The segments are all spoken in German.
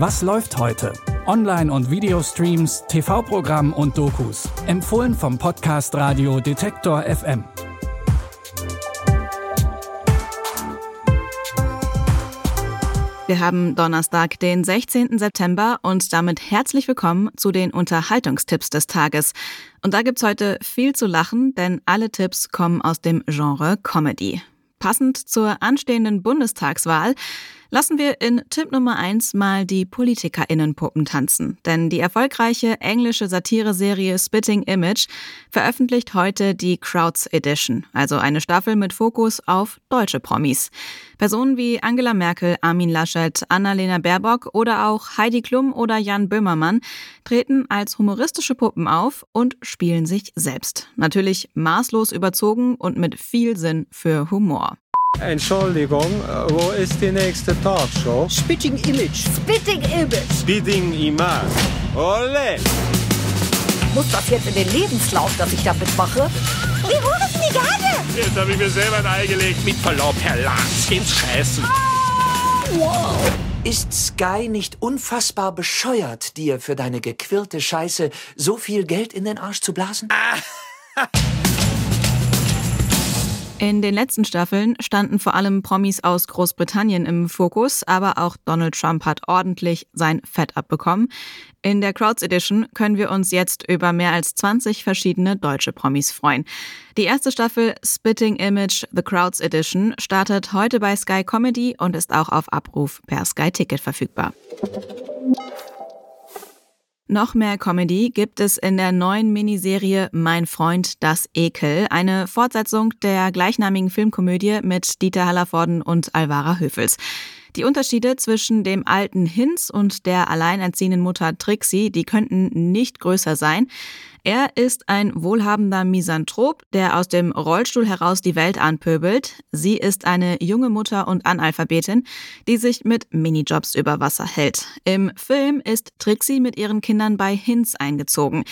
Was läuft heute? Online- und Videostreams, TV-Programm und Dokus. Empfohlen vom Podcast Radio Detektor FM. Wir haben Donnerstag, den 16. September und damit herzlich willkommen zu den Unterhaltungstipps des Tages. Und da gibt's heute viel zu lachen, denn alle Tipps kommen aus dem Genre Comedy. Passend zur anstehenden Bundestagswahl Lassen wir in Tipp Nummer eins mal die PolitikerInnenpuppen tanzen. Denn die erfolgreiche englische Satireserie Spitting Image veröffentlicht heute die Crowds Edition, also eine Staffel mit Fokus auf deutsche Promis. Personen wie Angela Merkel, Armin Laschet, Annalena Baerbock oder auch Heidi Klum oder Jan Böhmermann treten als humoristische Puppen auf und spielen sich selbst. Natürlich maßlos überzogen und mit viel Sinn für Humor. Entschuldigung, äh, wo ist die nächste Talkshow? Spitting Image. Spitting Image. Spitting Image. Ole! Muss das jetzt in den Lebenslauf, dass ich damit mache? Wie hoch ist denn die Gage? Jetzt habe ich mir selber ein Ei gelegt. Mit Verlaub, Herr Lanz, geht's scheißen. Oh, wow. Ist Sky nicht unfassbar bescheuert, dir für deine gequirlte Scheiße so viel Geld in den Arsch zu blasen? Ah. In den letzten Staffeln standen vor allem Promis aus Großbritannien im Fokus, aber auch Donald Trump hat ordentlich sein Fett abbekommen. In der Crowds Edition können wir uns jetzt über mehr als 20 verschiedene deutsche Promis freuen. Die erste Staffel Spitting Image The Crowds Edition startet heute bei Sky Comedy und ist auch auf Abruf per Sky Ticket verfügbar. Noch mehr Comedy gibt es in der neuen Miniserie Mein Freund das Ekel, eine Fortsetzung der gleichnamigen Filmkomödie mit Dieter Hallervorden und Alvara Höfels. Die Unterschiede zwischen dem alten Hinz und der alleinerziehenden Mutter Trixie, die könnten nicht größer sein. Er ist ein wohlhabender Misanthrop, der aus dem Rollstuhl heraus die Welt anpöbelt. Sie ist eine junge Mutter und Analphabetin, die sich mit Minijobs über Wasser hält. Im Film ist Trixie mit ihren Kindern bei Hinz eingezogen.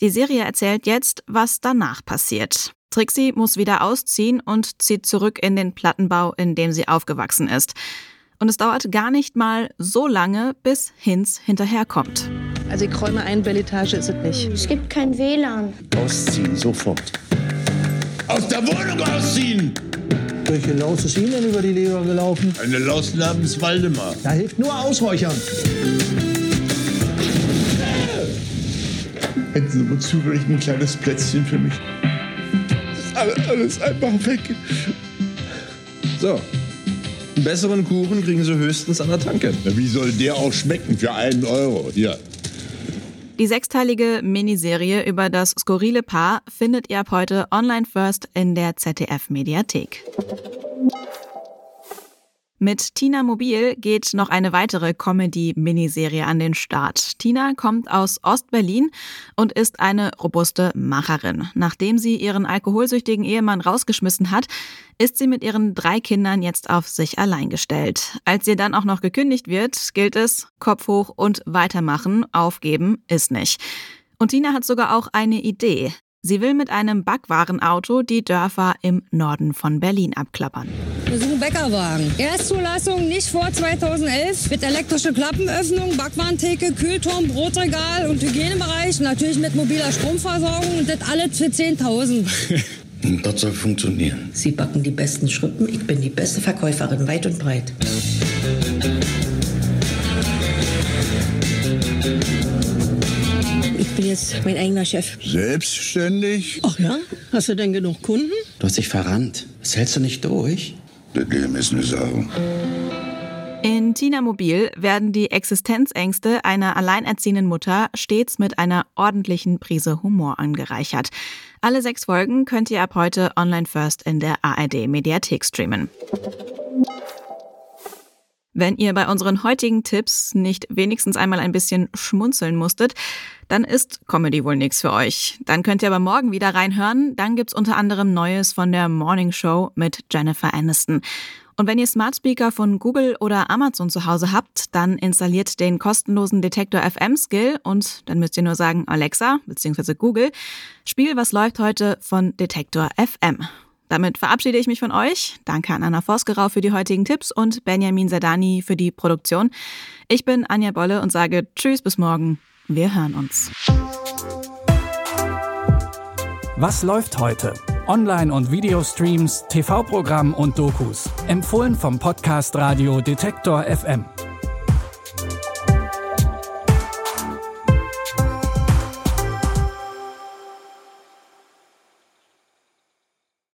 Die Serie erzählt jetzt, was danach passiert. Trixie muss wieder ausziehen und zieht zurück in den Plattenbau, in dem sie aufgewachsen ist. Und es dauert gar nicht mal so lange, bis Hinz hinterherkommt. Also ich räume ein, Belletage ist es nicht. Es gibt kein WLAN. Ausziehen, sofort. Aus der Wohnung ausziehen! Welche Laus ist Ihnen denn über die Leber gelaufen? Eine Laus namens Waldemar. Da hilft nur Ausräuchern. Hätten Sie mal zufällig ein kleines Plätzchen für mich? Alles, alles einfach weg. So, einen besseren Kuchen kriegen Sie höchstens an der Tanke. Wie soll der auch schmecken für einen Euro? Hier. Die sechsteilige Miniserie über das skurrile Paar findet ihr ab heute online first in der ZDF Mediathek. Mit Tina Mobil geht noch eine weitere Comedy-Miniserie an den Start. Tina kommt aus Ostberlin und ist eine robuste Macherin. Nachdem sie ihren alkoholsüchtigen Ehemann rausgeschmissen hat, ist sie mit ihren drei Kindern jetzt auf sich allein gestellt. Als ihr dann auch noch gekündigt wird, gilt es Kopf hoch und weitermachen, aufgeben ist nicht. Und Tina hat sogar auch eine Idee. Sie will mit einem Backwarenauto die Dörfer im Norden von Berlin abklappern. Wir suchen Bäckerwagen. Erstzulassung nicht vor 2011 mit elektrischer Klappenöffnung, Backwarentheke, Kühlturm, Brotregal und Hygienebereich. Natürlich mit mobiler Stromversorgung und das alles für 10.000. Das soll funktionieren. Sie backen die besten Schrippen. Ich bin die beste Verkäuferin, weit und breit. Jetzt mein eigener Chef. Selbstständig? Ach ja? Hast du denn genug Kunden? Du hast dich verrannt. Das hältst du nicht durch? Das Leben ist eine Sau. In Tina Mobil werden die Existenzängste einer alleinerziehenden Mutter stets mit einer ordentlichen Prise Humor angereichert. Alle sechs Folgen könnt ihr ab heute online first in der ARD Mediathek streamen. Wenn ihr bei unseren heutigen Tipps nicht wenigstens einmal ein bisschen schmunzeln musstet, dann ist Comedy wohl nichts für euch. Dann könnt ihr aber morgen wieder reinhören. Dann gibt's unter anderem Neues von der Morning Show mit Jennifer Aniston. Und wenn ihr Smart Speaker von Google oder Amazon zu Hause habt, dann installiert den kostenlosen Detektor FM Skill und dann müsst ihr nur sagen Alexa bzw. Google, Spiel was läuft heute von Detektor FM. Damit verabschiede ich mich von euch. Danke an Anna Vosgerau für die heutigen Tipps und Benjamin Sadani für die Produktion. Ich bin Anja Bolle und sage Tschüss bis morgen. Wir hören uns. Was läuft heute? Online- und Videostreams, TV-Programm und Dokus. Empfohlen vom Podcast Radio Detektor FM.